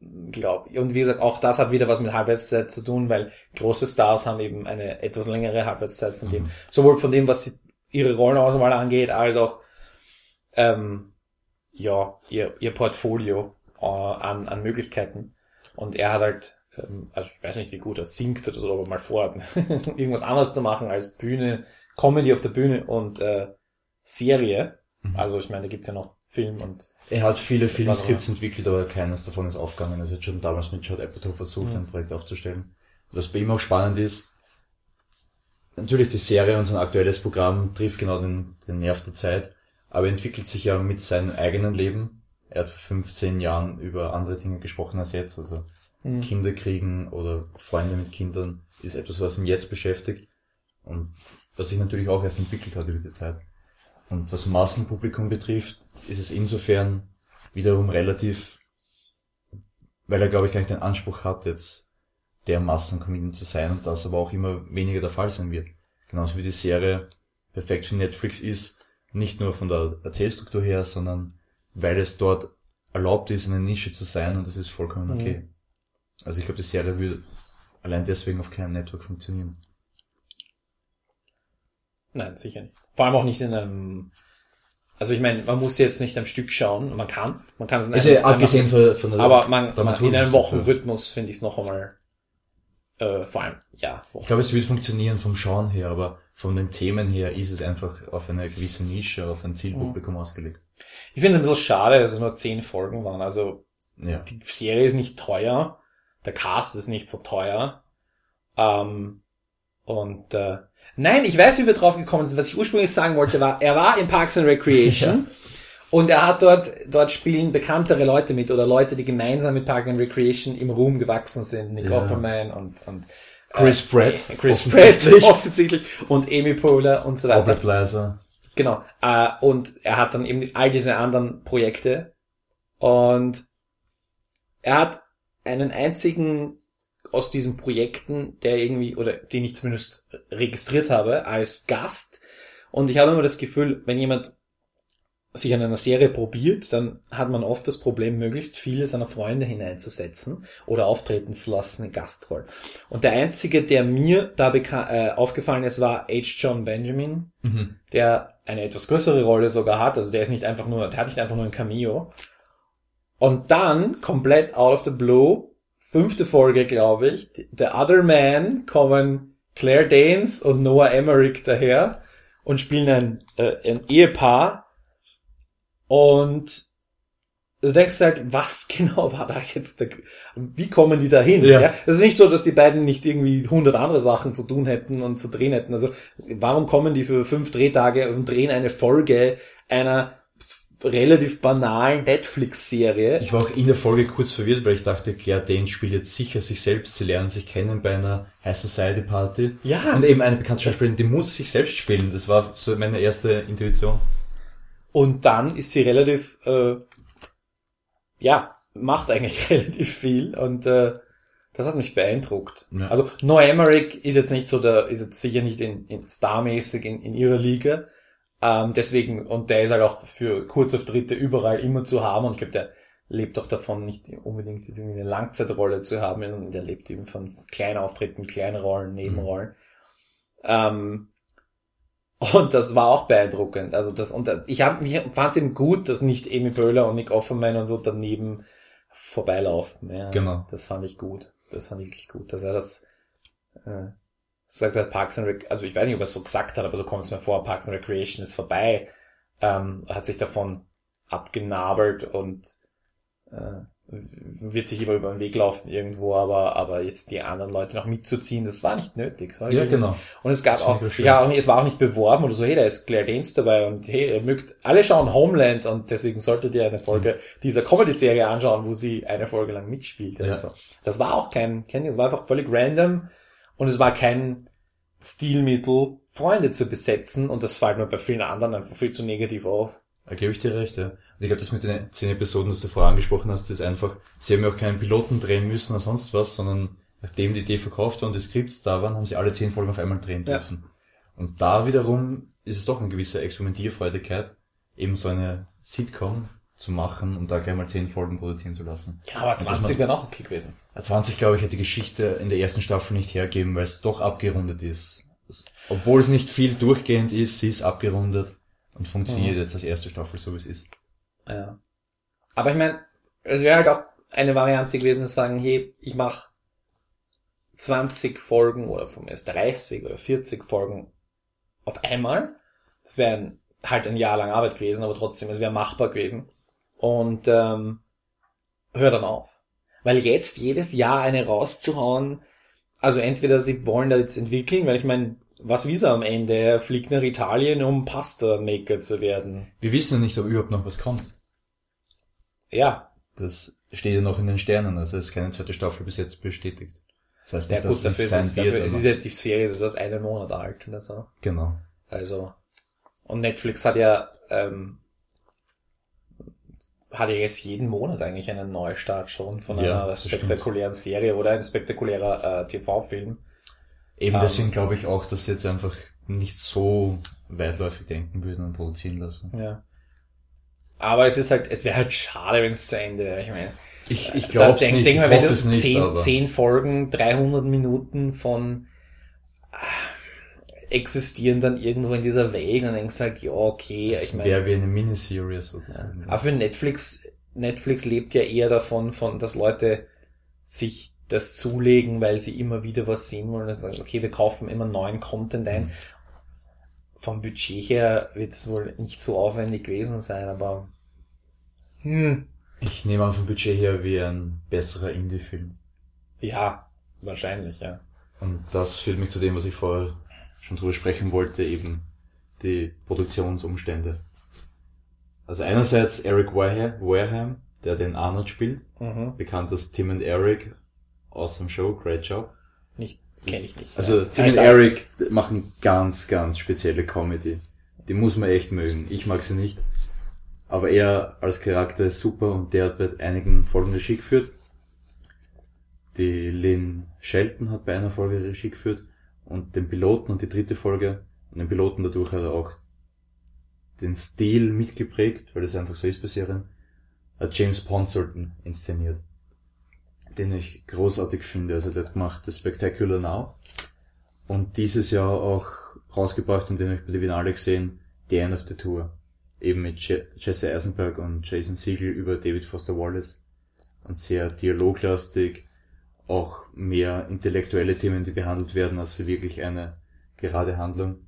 glaube Und wie gesagt, auch das hat wieder was mit Halbwertszeit zu tun, weil große Stars haben eben eine etwas längere Halbwertszeit von dem, mhm. sowohl von dem, was sie, ihre Rollenauswahl angeht, als auch ähm, ja ihr, ihr Portfolio äh, an, an Möglichkeiten. Und er hat halt, ähm, also ich weiß nicht, wie gut er singt oder so, aber mal vor, irgendwas anderes zu machen als Bühne, Comedy auf der Bühne und äh, Serie. Mhm. Also ich meine, da gibt's ja noch Film und. Er hat viele Filmskripts entwickelt, aber keines davon ist aufgegangen. Also er hat schon damals mit Judd Apatow versucht, mhm. ein Projekt aufzustellen. Was bei ihm auch spannend ist, natürlich die Serie und sein aktuelles Programm trifft genau den, den Nerv der Zeit, aber er entwickelt sich ja mit seinem eigenen Leben. Er hat vor 15 Jahren über andere Dinge gesprochen als jetzt, also mhm. Kinder kriegen oder Freunde mit Kindern ist etwas, was ihn jetzt beschäftigt und was sich natürlich auch erst entwickelt hat über die Zeit. Und was Massenpublikum betrifft, ist es insofern wiederum relativ, weil er glaube ich gar nicht den Anspruch hat, jetzt der Massencomedian zu sein und das aber auch immer weniger der Fall sein wird. Genauso wie die Serie perfekt für Netflix ist, nicht nur von der Erzählstruktur her, sondern weil es dort erlaubt ist, eine Nische zu sein und das ist vollkommen mhm. okay. Mhm. Also ich glaube, die Serie würde allein deswegen auf keinem Network funktionieren. Nein, sicher nicht. Vor allem auch nicht in einem. Also ich meine, man muss jetzt nicht am Stück schauen. Man kann, man kann es in einem, abgesehen von, von der Aber man, man in einem Wochenrhythmus finde ich es noch einmal. Äh, vor allem, ja. Ich glaube, es wird funktionieren vom Schauen her, aber von den Themen her ist es einfach auf eine gewisse Nische, auf ein Zielpublikum mhm. ausgelegt. Ich finde es ein bisschen schade, dass es nur zehn Folgen waren. Also ja. die Serie ist nicht teuer, der Cast ist nicht so teuer. Ähm, und äh, Nein, ich weiß, wie wir drauf gekommen sind. Was ich ursprünglich sagen wollte, war, er war in Parks and Recreation. ja. Und er hat dort, dort spielen bekanntere Leute mit oder Leute, die gemeinsam mit Park and Recreation im Ruhm gewachsen sind. Nick Ja. Offerman und, und Chris Pratt, äh, Chris Pratt offensichtlich. offensichtlich und Amy Poehler und so weiter. Robert Leiser. Genau. Äh, und er hat dann eben all diese anderen Projekte und er hat einen einzigen aus diesen Projekten, der irgendwie, oder den ich zumindest registriert habe, als Gast. Und ich habe immer das Gefühl, wenn jemand sich an einer Serie probiert, dann hat man oft das Problem, möglichst viele seiner Freunde hineinzusetzen oder auftreten zu lassen in Gastrollen. Und der einzige, der mir da äh, aufgefallen ist, war H. John Benjamin, Mhm. der eine etwas größere Rolle sogar hat. Also der ist nicht einfach nur, der hat nicht einfach nur ein Cameo. Und dann, komplett out of the blue, fünfte Folge, glaube ich, The Other Man kommen Claire Danes und Noah Emmerich daher und spielen ein, äh, ein Ehepaar. Und du denkst halt, was genau war da jetzt der, wie kommen die da hin? Ja. Es ist nicht so, dass die beiden nicht irgendwie hundert andere Sachen zu tun hätten und zu drehen hätten. Also, warum kommen die für fünf Drehtage und drehen eine Folge einer relativ banalen Netflix-Serie? Ich war auch in der Folge kurz verwirrt, weil ich dachte, Claire Danes spielt jetzt sicher sich selbst. Sie lernen sich kennen bei einer High Society Party. Ja. Und eben eine bekannte Schauspielerin, die muss sich selbst spielen. Das war so meine erste Intuition. Und dann ist sie relativ, äh, ja, macht eigentlich relativ viel und äh, das hat mich beeindruckt. Ja. Also Noah Emmerich ist jetzt nicht so der, ist jetzt sicher nicht in, in starmäßig in, in ihrer Liga. Ähm, deswegen, und der ist halt auch für Kurzauftritte überall immer zu haben und ich glaube, der lebt auch davon, nicht unbedingt irgendwie eine Langzeitrolle zu haben, sondern der lebt eben von kleinen Auftritten, kleinen Rollen, Nebenrollen. Ähm, und das war auch beeindruckend. Also das und das- ich habe mich fand es eben gut, dass nicht Amy Böhler und Nick Offerman und so daneben vorbeilaufen. Ja, Genau. Das fand ich gut. Das fand ich wirklich gut, dass er das äh, sagt hat Parks and Rec also ich weiß nicht, ob er es so gesagt hat, aber so kommt es mir vor, Parks and Recreation ist vorbei. Ähm, hat sich davon abgenabelt und äh, wird sich immer über den Weg laufen irgendwo, aber aber jetzt die anderen Leute noch mitzuziehen, das war nicht nötig. Das war Ja, genau. und es gab Das auch, ja, auch es war auch nicht beworben oder so, hey, da ist Claire Danes dabei und hey, ihr mögt, alle schauen Homeland und deswegen solltet ihr eine Folge dieser Comedy-Serie anschauen, wo sie eine Folge lang mitspielt. Ja. Also, das war auch kein, kein, es war einfach völlig random und es war kein Stilmittel, Freunde zu besetzen und das fällt mir bei vielen anderen einfach viel zu negativ auf. Da gebe ich dir recht, ja. Und ich glaube, das mit den zehn Episoden, das du vorher angesprochen hast, ist einfach, sie haben ja auch keinen Piloten drehen müssen oder sonst was, sondern nachdem die Idee verkauft war und die Skripts da waren, haben sie alle zehn Folgen auf einmal drehen Ja. dürfen. Und da wiederum ist es doch eine gewisse Experimentierfreudigkeit, eben so eine Sitcom zu machen und da gleich mal zehn Folgen produzieren zu lassen. Ja, aber Und dass 20 man- wären auch okay gewesen. 20, glaube ich, hat die Geschichte in der ersten Staffel nicht hergeben, weil es doch abgerundet ist. Obwohl es nicht viel durchgehend ist, sie ist abgerundet und funktioniert Mhm. jetzt als erste Staffel so, wie es ist. Ja. Aber ich meine, es wäre halt auch eine Variante gewesen zu sagen, hey, ich mache 20 Folgen oder von mir ist 30 oder 40 Folgen auf einmal. Das wäre halt ein Jahr lang Arbeit gewesen, aber trotzdem, es wäre machbar gewesen. Und ähm, hör dann auf. Weil jetzt jedes Jahr eine rauszuhauen, also entweder sie wollen da jetzt entwickeln, weil ich meine, was Visa am Ende, er fliegt nach Italien, um Pasta-Maker zu werden. Wir wissen ja nicht, ob überhaupt noch was kommt. Ja, Das steht ja noch in den Sternen, also es ist keine zweite Staffel bis jetzt bestätigt. Das heißt Ja nicht, gut, dass dafür es ist nicht es, sein dafür, wird. es ist ja die Serie, das ist einen Monat alt oder so. Genau. Also. Und Netflix hat ja, ähm, hat ja jetzt jeden Monat eigentlich einen Neustart schon von Ja, einer spektakulären Serie oder ein spektakulärer äh, TV-Film. Eben Ähm, deswegen glaube ich auch, dass sie jetzt einfach nicht so weitläufig denken würden und produzieren lassen. Ja. Aber es ist halt, es wäre halt schade, wenn es zu Ende wäre. Ich meine, Ich, ich glaube denk, nicht, denk ich mal, wenn du nicht, zehn, Folgen, 300 Minuten von existieren dann irgendwo in dieser Welt und denkst halt, ja, okay, ich es meine, wäre wie eine Miniseries sozusagen. Aber für Netflix, Netflix lebt ja eher davon, von, dass Leute sich das zulegen, weil sie immer wieder was sehen wollen und sagen, okay, wir kaufen immer neuen Content ein. Vom Budget her wird es wohl nicht so aufwendig gewesen sein, aber hm, Ich nehme an vom Budget her wie ein besserer Indie-Film. ja, wahrscheinlich, ja. Und das führt mich zu dem, was ich vorher schon drüber sprechen wollte, eben die Produktionsumstände. Also einerseits Eric Wareham, der den Arnold spielt, Mhm. bekannt als Tim and Eric, awesome show, great job. Nicht, kenne ich nicht. Also. Tim and Eric machen ganz, ganz spezielle Comedy. Die muss man echt mögen. Ich mag sie nicht. Aber er als Charakter ist super und der hat bei einigen Folgen Regie geführt. Die Lynn Shelton hat bei einer Folge Regie geführt und den Piloten und die dritte Folge und den Piloten dadurch hat er auch den Stil mitgeprägt, weil das einfach so ist bei Serien, hat James Ponselton inszeniert, den ich großartig finde. Also der hat gemacht The Spectacular Now und dieses Jahr auch rausgebracht und den habe ich bei der Finale gesehen, The End of the Tour. Eben mit Je Jesse Eisenberg und Jason Siegel über David Foster Wallace. Und sehr dialoglastig, auch mehr intellektuelle Themen, die behandelt werden, als wirklich eine gerade Handlung.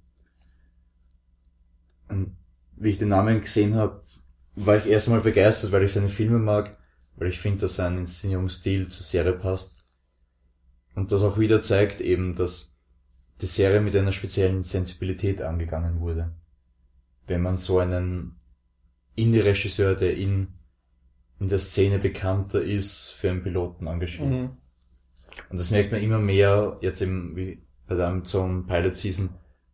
Und wie ich den Namen gesehen habe, war ich erst einmal begeistert, weil ich seine Filme mag, weil ich finde, dass sein Inszenierungsstil zur Serie passt. Und das auch wieder zeigt eben, dass die Serie mit einer speziellen Sensibilität angegangen wurde. Wenn man so einen Indie-Regisseur, der in, in der Szene bekannter ist, für einen Piloten engagiert. Mhm. Und das merkt man immer mehr, jetzt eben wie bei der Amazon Pilot Season,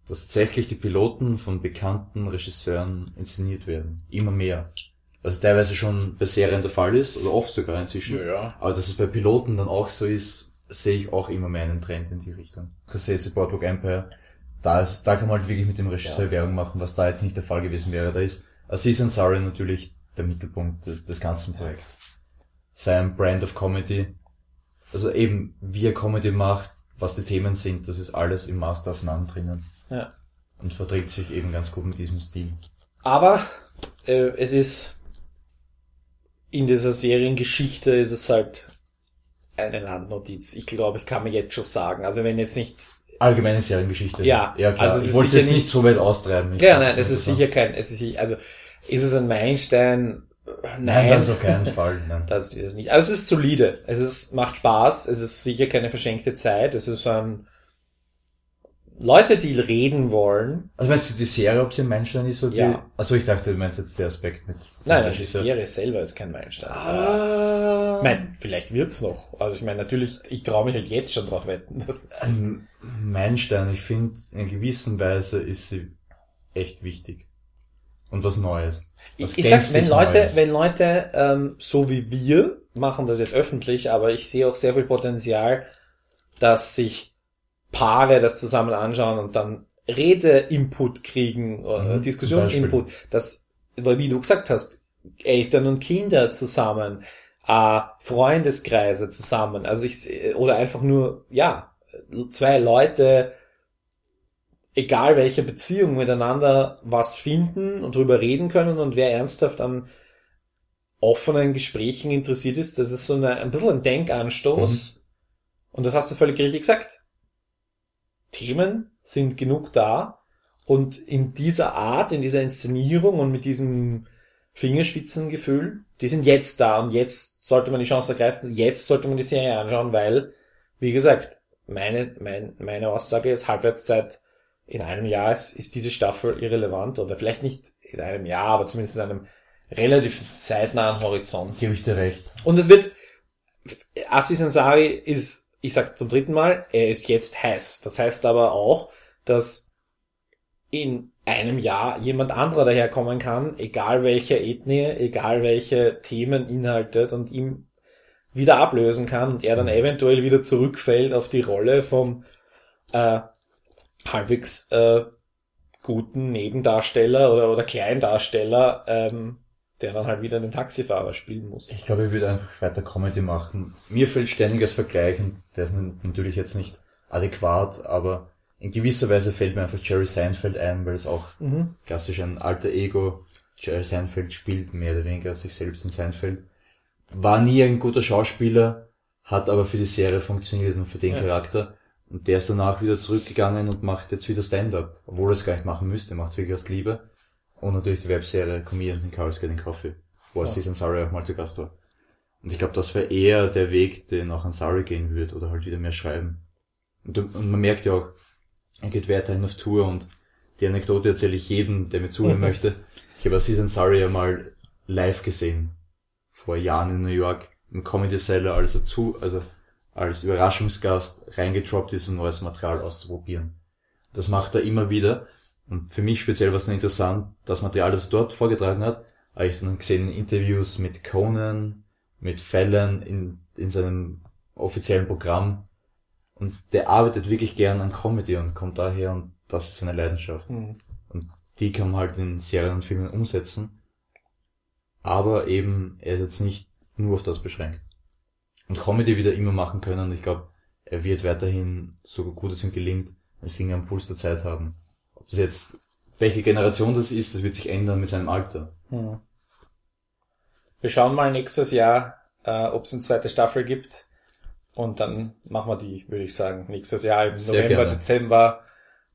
dass tatsächlich die Piloten von bekannten Regisseuren inszeniert werden. Immer mehr. Was teilweise schon bei Serien der Fall ist, oder oft sogar inzwischen. Ja, ja. Aber dass es bei Piloten dann auch so ist, sehe ich auch immer mehr einen Trend in die Richtung. Scorsese, Boardwalk Empire, da ist, da kann man halt wirklich mit dem Regisseur Ja. Werbung machen, was da jetzt nicht der Fall gewesen wäre. Da ist Aziz Ansari natürlich der Mittelpunkt des, des ganzen Projekts. Sein Brand of Comedy, also eben wie er Comedy macht, was die Themen sind, das ist alles im Master of None drinnen. Ja. Und verträgt sich eben ganz gut mit diesem Stil. Aber äh, es ist in dieser Seriengeschichte ist es halt eine Landnotiz. Ich glaube, ich kann mir jetzt schon sagen. Also wenn jetzt nicht. Allgemeine Seriengeschichte. Ja, ja klar. also es ich wollte jetzt nicht nicht- so weit austreiben. Ja, nein, es ist sicher kein. Es ist also ist es ein Meilenstein? Nein, Nein, das auf keinen Fall. Nein. das ist es nicht. Aber es ist solide. Es ist, macht Spaß. Es ist sicher keine verschenkte Zeit. Es ist so ein Leute, die reden wollen. Also meinst du die Serie, ob sie ein Meilenstein ist? Oder Ja. die, also ich dachte, du meinst jetzt der Aspekt mit. Nein, nein, die. Serie selber ist kein Meilenstein. Ah. Meine, vielleicht wird's noch. Also ich meine, natürlich, ich traue mich halt jetzt schon drauf wetten. Das ist, Ein Meilenstein, ich finde, in gewisser Weise ist sie echt wichtig. Und was Neues. Was ich, ich sag, wenn Leute, Neues. wenn Leute ähm, so wie wir machen das jetzt öffentlich, aber ich sehe auch sehr viel Potenzial, dass sich Paare das zusammen anschauen und dann Rede-Input kriegen, äh, Mhm, Diskussionsinput, dass, weil wie du gesagt hast, Eltern und Kinder zusammen, äh, Freundeskreise zusammen, also ich oder einfach nur, ja, zwei Leute, egal welche Beziehung miteinander was finden und drüber reden können und wer ernsthaft an offenen Gesprächen interessiert ist, das ist so eine, ein bisschen ein Denkanstoß. Und das hast du völlig richtig gesagt. Themen sind genug da und in dieser Art, in dieser Inszenierung und mit diesem Fingerspitzengefühl, die sind jetzt da und jetzt sollte man die Chance ergreifen, jetzt sollte man die Serie anschauen, weil, wie gesagt, meine, mein, meine Aussage ist, Halbwertszeit in einem Jahr ist, ist diese Staffel irrelevant oder vielleicht nicht in einem Jahr, aber zumindest in einem relativ zeitnahen Horizont. Gebe ich dir recht. Und es wird, Assis Ansari ist, ich sag's zum dritten Mal, er ist jetzt heiß. Das heißt aber auch, dass in einem Jahr jemand anderer daherkommen kann, egal welche Ethnie, egal welche Themen inhaltet und ihm wieder ablösen kann und er dann eventuell wieder zurückfällt auf die Rolle vom äh, halbwegs äh, guten Nebendarsteller oder, oder Kleindarsteller, ähm, der dann halt wieder den Taxifahrer spielen muss. Ich glaube, ich würde einfach weiter Comedy machen. Mir fällt ständiges Vergleichen. Der ist natürlich jetzt nicht adäquat, aber in gewisser Weise fällt mir einfach Jerry Seinfeld ein, weil es auch Mhm. klassisch ein alter Ego. Jerry Seinfeld spielt mehr oder weniger sich selbst in Seinfeld. War nie ein guter Schauspieler, hat aber für die Serie funktioniert und für den Ja. Charakter. Und der ist danach wieder zurückgegangen und macht jetzt wieder Stand-up. Obwohl er es gar nicht machen müsste, macht wirklich aus Liebe. Und natürlich die Webserie Comedians in Cars Getting Coffee, wo Ja. Aziz Ansari auch mal zu Gast war. Und ich glaube, das wäre eher der Weg, den auch Ansari gehen wird oder halt wieder mehr schreiben. Und, und man merkt ja auch, er geht weiterhin auf Tour und die Anekdote erzähle ich jedem, der mir zuhören möchte. Ich habe Aziz Ansari ja mal live gesehen. Vor Jahren in New York. Im Comedy Cellar, als er zu, also als Überraschungsgast reingedroppt ist, um neues Material auszuprobieren. Das macht er immer wieder. Und für mich speziell war es dann interessant, das Material, das er dort vorgetragen hat, habe ich dann gesehen in Interviews mit Conan, mit Fallon in, in seinem offiziellen Programm. Und der arbeitet wirklich gern an Comedy und kommt daher und das ist seine Leidenschaft. Mhm. Und die kann man halt in Serien und Filmen umsetzen. Aber eben, er ist jetzt nicht nur auf das beschränkt. Und Comedy wieder immer machen können. Und ich glaube, er wird weiterhin, so gut es ihm gelingt, einen Finger am Puls der Zeit haben. Ob das jetzt, welche Generation das ist, das wird sich ändern mit seinem Alter. Mhm. Wir schauen mal nächstes Jahr, äh, ob es eine zweite Staffel gibt. Und dann machen wir die, würde ich sagen, nächstes Jahr im Sehr November, gerne. Dezember.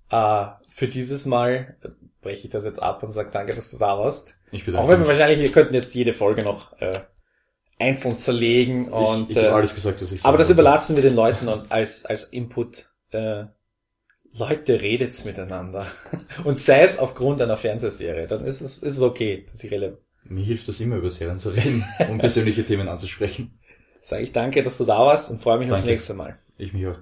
Äh, für dieses Mal äh, breche ich das jetzt ab und sage danke, dass du da warst. Ich Auch bedanke wenn wir wahrscheinlich, wir könnten jetzt jede Folge noch äh, einzeln zerlegen und ich, ich äh, alles gesagt, was ich aber sagen das wollte. überlassen wir den Leuten und als als Input. Äh, Leute, redet's miteinander. Und sei es aufgrund einer Fernsehserie, dann ist es, ist es okay, dass ich relevant. Mir hilft das immer, über Serien zu reden, um persönliche Themen anzusprechen. Sage ich danke, dass du da warst und freue mich aufs Danke. nächste Mal. Ich mich auch.